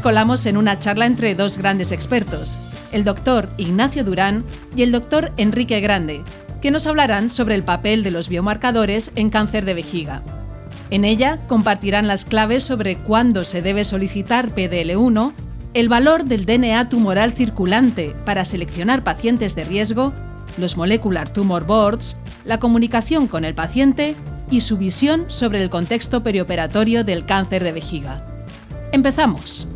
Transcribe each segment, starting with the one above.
Colamos en una charla entre dos grandes expertos, el doctor Ignacio Durán y el doctor Enrique Grande, que nos hablarán sobre el papel de los biomarcadores en cáncer de vejiga. En ella compartirán las claves sobre cuándo se debe solicitar PDL1, el valor del DNA tumoral circulante para seleccionar pacientes de riesgo, los molecular tumor boards, la comunicación con el paciente y su visión sobre el contexto perioperatorio del cáncer de vejiga. Empezamos.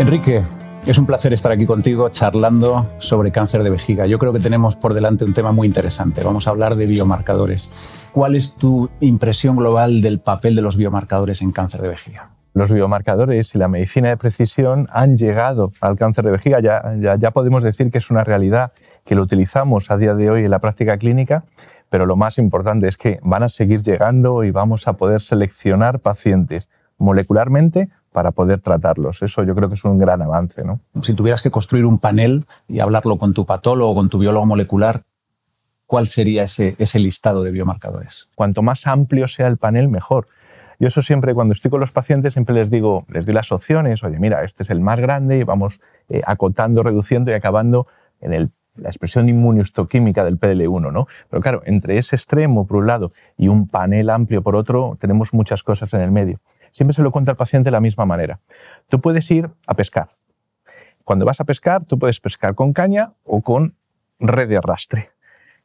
Enrique, es un placer estar aquí contigo charlando sobre cáncer de vejiga. Yo creo que tenemos por delante un tema muy interesante. Vamos a hablar de biomarcadores. ¿Cuál es tu impresión global del papel de los biomarcadores en cáncer de vejiga? Los biomarcadores y la medicina de precisión han llegado al cáncer de vejiga. Ya, ya, ya podemos decir que es una realidad que lo utilizamos a día de hoy en la práctica clínica, pero lo más importante es que van a seguir llegando y vamos a poder seleccionar pacientes molecularmente para poder tratarlos. Eso yo creo que es un gran avance. ¿no? Si tuvieras que construir un panel y hablarlo con tu patólogo, con tu biólogo molecular, ¿cuál sería ese, ese listado de biomarcadores? Cuanto más amplio sea el panel, mejor. Yo eso siempre, cuando estoy con los pacientes, siempre les digo, les doy las opciones, oye, mira, este es el más grande y vamos eh, acotando, reduciendo y acabando en el, la expresión inmunohistoquímica del PDL1, ¿no? Pero claro, entre ese extremo por un lado y un panel amplio por otro, tenemos muchas cosas en el medio siempre se lo cuenta al paciente de la misma manera. Tú puedes ir a pescar. Cuando vas a pescar, tú puedes pescar con caña o con red de arrastre.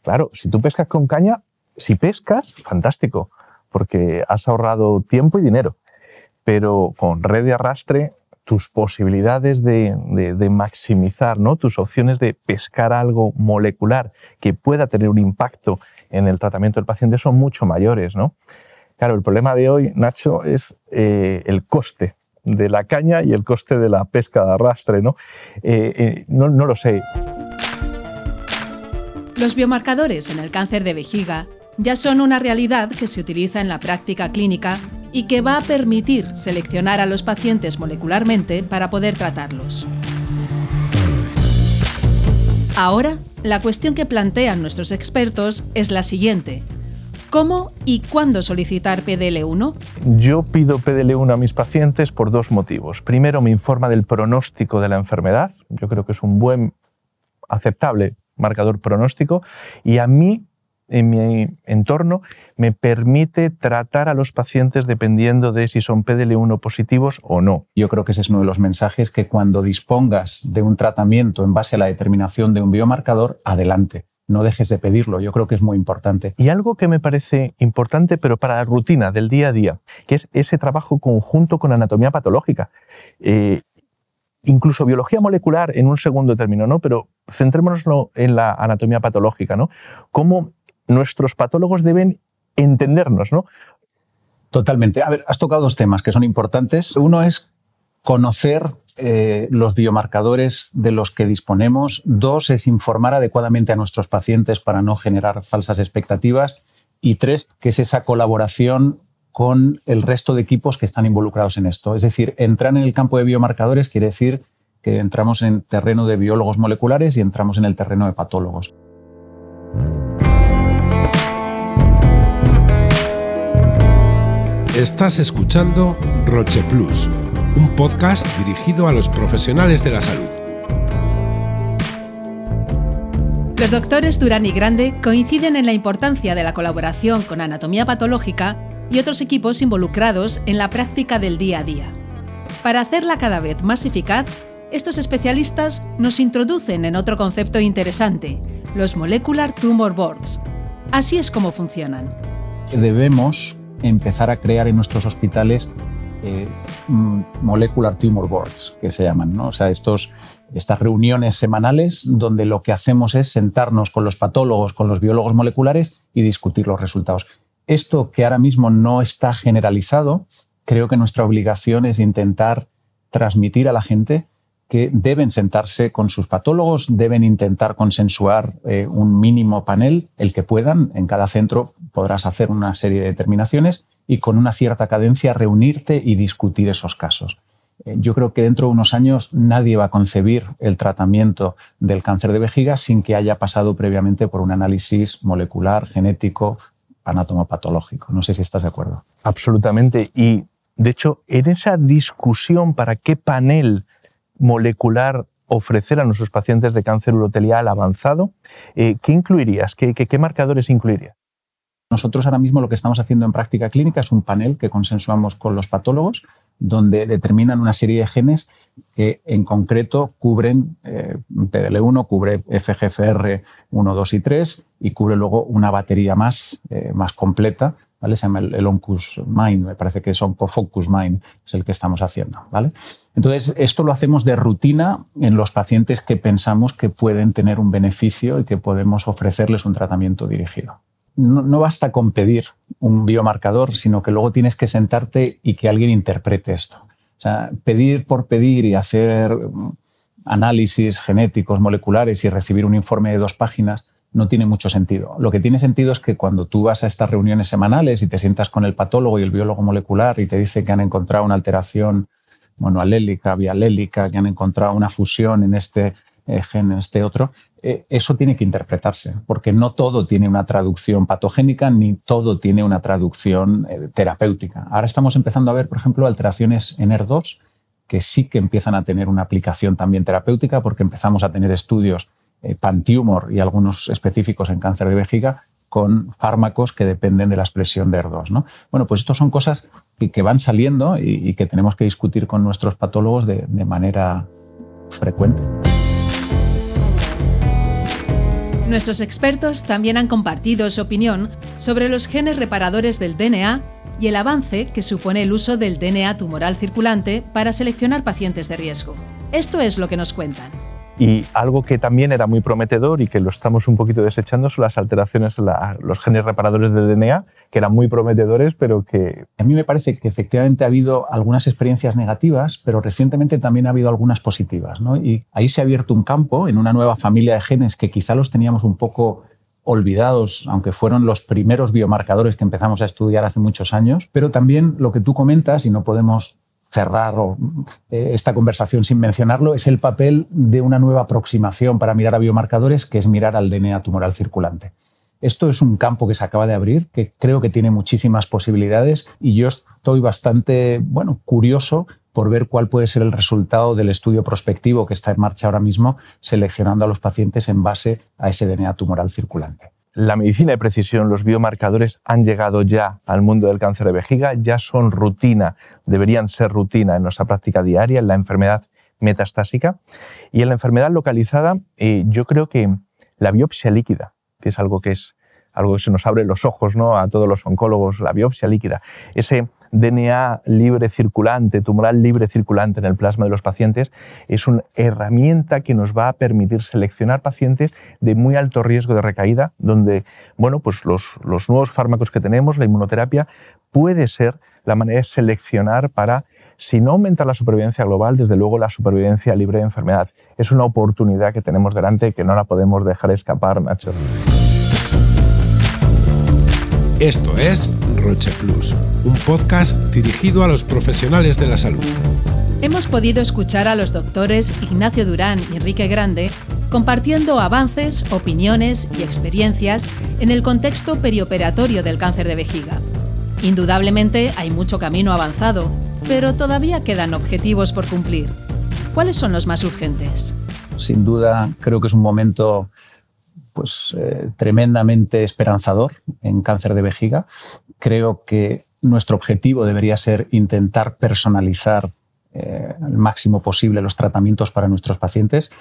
Claro, si tú pescas con caña, si pescas, fantástico, porque has ahorrado tiempo y dinero. Pero con red de arrastre, tus posibilidades de, maximizar ¿no? tus opciones de pescar algo molecular que pueda tener un impacto en el tratamiento del paciente son mucho mayores. ¿no? Claro, el problema de hoy, Nacho, es eh, el coste de la caña y el coste de la pesca de arrastre. Eh, eh, no, no lo sé. Los biomarcadores en el cáncer de vejiga ya son una realidad que se utiliza en la práctica clínica y que va a permitir seleccionar a los pacientes molecularmente para poder tratarlos. Ahora, la cuestión que plantean nuestros expertos es la siguiente. ¿Cómo y cuándo solicitar PDL1? Yo pido PDL1 a mis pacientes por dos motivos. Primero, me informa del pronóstico de la enfermedad. Yo creo que es un buen, aceptable marcador pronóstico. Y a mí, en mi entorno, me permite tratar a los pacientes dependiendo de si son PDL1 positivos o no. Yo creo que ese es uno de los mensajes que cuando dispongas de un tratamiento en base a la determinación de un biomarcador, adelante no dejes de pedirlo. Yo creo que es muy importante. Y algo que me parece importante, pero para la rutina del día a día, que es ese trabajo conjunto con anatomía patológica. Eh, incluso biología molecular en un segundo término, ¿no? Pero centrémonos en la anatomía patológica, ¿no? Cómo nuestros patólogos deben entendernos, ¿no? Totalmente. A ver, has tocado dos temas que son importantes. Uno es conocer eh, los biomarcadores de los que disponemos. Dos, es informar adecuadamente a nuestros pacientes para no generar falsas expectativas. Y tres, que es esa colaboración con el resto de equipos que están involucrados en esto. Es decir, entrar en el campo de biomarcadores quiere decir que entramos en terreno de biólogos moleculares y entramos en el terreno de patólogos. Estás escuchando Roche Plus un podcast dirigido a los profesionales de la salud. Los doctores Durán y Grande coinciden en la importancia de la colaboración con anatomía patológica y otros equipos involucrados en la práctica del día a día. Para hacerla cada vez más eficaz, estos especialistas nos introducen en otro concepto interesante, los Molecular Tumor Boards. Así es como funcionan. Debemos empezar a crear en nuestros hospitales eh, mm, molecular tumor boards, que se llaman. O sea, estos, estas reuniones semanales donde lo que hacemos es sentarnos con los patólogos, con los biólogos moleculares y discutir los resultados. Esto que ahora mismo no está generalizado, creo que nuestra obligación es intentar transmitir a la gente que deben sentarse con sus patólogos, deben intentar consensuar eh, un mínimo panel, el que puedan. En cada centro podrás hacer una serie de determinaciones y con una cierta cadencia reunirte y discutir esos casos. Eh, yo creo que dentro de unos años nadie va a concebir el tratamiento del cáncer de vejiga sin que haya pasado previamente por un análisis molecular, genético, anatomopatológico. No sé si estás de acuerdo. Absolutamente. Y de hecho, en esa discusión para qué panel molecular ofrecer a nuestros pacientes de cáncer urotelial avanzado, eh, ¿qué incluirías? ¿Qué, qué, qué marcadores incluirías? Nosotros ahora mismo lo que estamos haciendo en práctica clínica es un panel que consensuamos con los patólogos, donde determinan una serie de genes que en concreto cubren eh, PDL1, cubre FGFR 1, 2 y 3 y cubre luego una batería más, eh, más completa ¿vale? Se llama el, Oncus Mind, me parece que es Oncofocus Mind, es el que estamos haciendo, ¿vale? Entonces, esto lo hacemos de rutina en los pacientes que pensamos que pueden tener un beneficio y que podemos ofrecerles un tratamiento dirigido. No, basta con pedir un biomarcador, sino que luego tienes que sentarte y que alguien interprete esto. O sea, pedir por pedir y hacer análisis genéticos, moleculares y recibir un informe de dos páginas no tiene mucho sentido. Lo que tiene sentido es que cuando tú vas a estas reuniones semanales y te sientas con el patólogo y el biólogo molecular y te dice que han encontrado una alteración monoalélica, bialélica, que han encontrado una fusión en este eh, gen, en este otro, eh, eso tiene que interpretarse, porque no todo tiene una traducción patogénica ni todo tiene una traducción eh, terapéutica. Ahora estamos empezando a ver, por ejemplo, alteraciones en ER2 que sí que empiezan a tener una aplicación también terapéutica porque empezamos a tener estudios pantumor y algunos específicos en cáncer de vejiga con fármacos que dependen de la expresión de ER2. ¿no? Bueno, pues estas son cosas que, van saliendo y, que tenemos que discutir con nuestros patólogos de, de manera frecuente. Nuestros expertos también han compartido su opinión sobre los genes reparadores del DNA y el avance que supone el uso del DNA tumoral circulante para seleccionar pacientes de riesgo. Esto es lo que nos cuentan. Y algo que también era muy prometedor y que lo estamos un poquito desechando son las alteraciones en los genes reparadores de DNA, que eran muy prometedores, pero que... A mí me parece que efectivamente ha habido algunas experiencias negativas, pero recientemente también ha habido algunas positivas. ¿no? Y ahí se ha abierto un campo en una nueva familia de genes que quizá los teníamos un poco olvidados, aunque fueron los primeros biomarcadores que empezamos a estudiar hace muchos años, pero también lo que tú comentas, y no podemos cerrar eh, esta conversación sin mencionarlo, es el papel de una nueva aproximación para mirar a biomarcadores, que es mirar al DNA tumoral circulante. Esto es un campo que se acaba de abrir, que creo que tiene muchísimas posibilidades y yo estoy bastante bueno, curioso por ver cuál puede ser el resultado del estudio prospectivo que está en marcha ahora mismo, seleccionando a los pacientes en base a ese DNA tumoral circulante la medicina de precisión, los biomarcadores han llegado ya al mundo del cáncer de vejiga, ya son rutina, deberían ser rutina en nuestra práctica diaria, en la enfermedad metastásica. Y en la enfermedad localizada, eh, yo creo que la biopsia líquida, que es algo que es algo que se nos abre los ojos ¿no? a todos los oncólogos, la biopsia líquida, ese DNA libre circulante, tumoral libre circulante en el plasma de los pacientes, es una herramienta que nos va a permitir seleccionar pacientes de muy alto riesgo de recaída, donde bueno, pues los, nuevos fármacos que tenemos, la inmunoterapia, puede ser la manera de seleccionar para, si no aumentar la supervivencia global, desde luego la supervivencia libre de enfermedad. Es una oportunidad que tenemos delante que no la podemos dejar escapar, Nacho. Esto es Roche Plus, un podcast dirigido a los profesionales de la salud. Hemos podido escuchar a los doctores Ignacio Durán y Enrique Grande compartiendo avances, opiniones y experiencias en el contexto perioperatorio del cáncer de vejiga. Indudablemente hay mucho camino avanzado, pero todavía quedan objetivos por cumplir. ¿Cuáles son los más urgentes? Sin duda, creo que es un momento pues, eh, tremendamente esperanzador en cáncer de vejiga. Creo que nuestro objetivo debería ser intentar personalizar eh, el máximo posible los tratamientos para nuestros pacientes.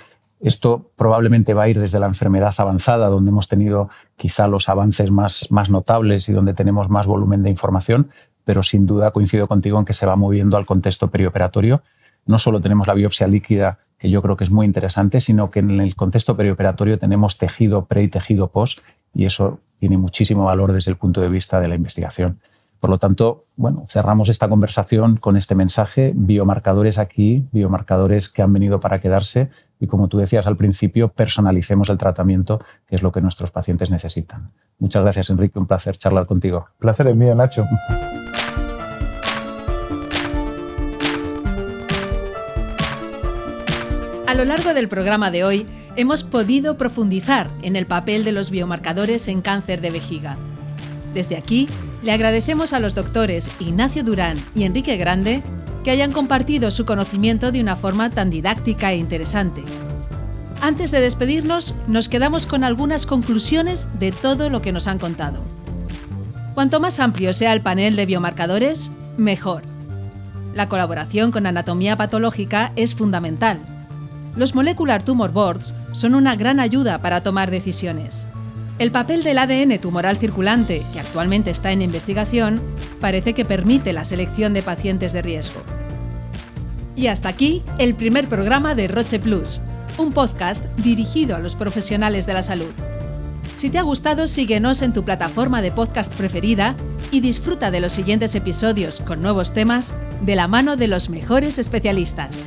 Esto probablemente va a ir desde la enfermedad avanzada, donde hemos tenido quizá los avances más, más notables y donde tenemos más volumen de información, pero sin duda coincido contigo en que se va moviendo al contexto perioperatorio. No solo tenemos la biopsia líquida yo creo que es muy interesante, sino que en el contexto perioperatorio tenemos tejido pre y tejido post, y eso tiene muchísimo valor desde el punto de vista de la investigación. Por lo tanto, bueno, cerramos esta conversación con este mensaje, biomarcadores aquí, biomarcadores que han venido para quedarse y como tú decías al principio, personalicemos el tratamiento, que es lo que nuestros pacientes necesitan. Muchas gracias, Enrique, un placer charlar contigo. Placer es mío, Nacho. A lo largo del programa de hoy hemos podido profundizar en el papel de los biomarcadores en cáncer de vejiga. Desde aquí, le agradecemos a los doctores Ignacio Durán y Enrique Grande que hayan compartido su conocimiento de una forma tan didáctica e interesante. Antes de despedirnos, nos quedamos con algunas conclusiones de todo lo que nos han contado. Cuanto más amplio sea el panel de biomarcadores, mejor. La colaboración con anatomía patológica es fundamental los Molecular Tumor Boards son una gran ayuda para tomar decisiones. El papel del ADN tumoral circulante, que actualmente está en investigación, parece que permite la selección de pacientes de riesgo. Y hasta aquí el primer programa de Roche Plus, un podcast dirigido a los profesionales de la salud. Si te ha gustado, síguenos en tu plataforma de podcast preferida y disfruta de los siguientes episodios con nuevos temas de la mano de los mejores especialistas.